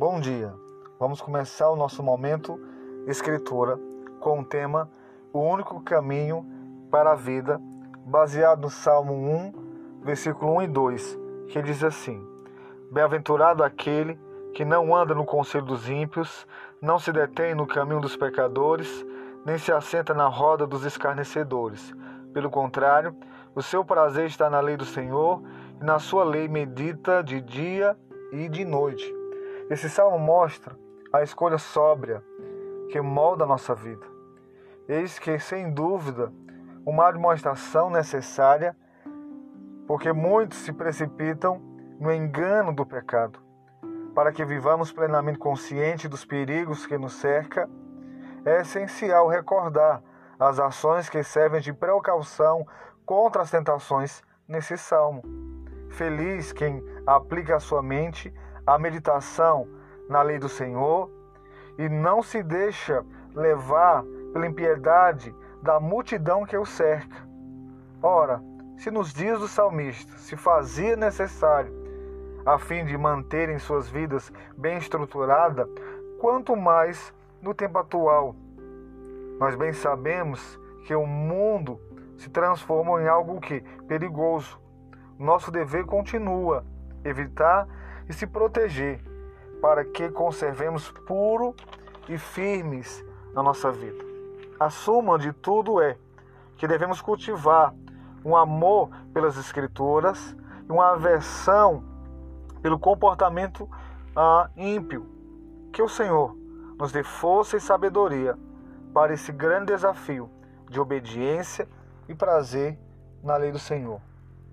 Bom dia. Vamos começar o nosso momento escritura com o tema O único caminho para a vida, baseado no Salmo 1, versículo 1 e 2, que diz assim: Bem-aventurado aquele que não anda no conselho dos ímpios, não se detém no caminho dos pecadores, nem se assenta na roda dos escarnecedores. Pelo contrário, o seu prazer está na lei do Senhor, e na sua lei medita de dia e de noite. Esse salmo mostra a escolha sóbria que molda a nossa vida. Eis que, sem dúvida, uma demonstração necessária, porque muitos se precipitam no engano do pecado. Para que vivamos plenamente consciente dos perigos que nos cerca, é essencial recordar as ações que servem de precaução contra as tentações nesse salmo. Feliz quem aplica a sua mente a meditação na lei do Senhor e não se deixa levar pela impiedade da multidão que o cerca. Ora, se nos dias do salmista se fazia necessário, a fim de manterem suas vidas bem estruturadas, quanto mais no tempo atual. Nós bem sabemos que o mundo se transforma em algo que perigoso. Nosso dever continua evitar e se proteger, para que conservemos puro e firmes na nossa vida. A suma de tudo é que devemos cultivar um amor pelas Escrituras e uma aversão pelo comportamento ah, ímpio. Que o Senhor nos dê força e sabedoria para esse grande desafio de obediência e prazer na lei do Senhor.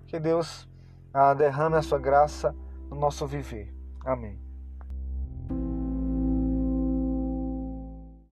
Que Deus ah, derrame a sua graça no nosso viver. Amém.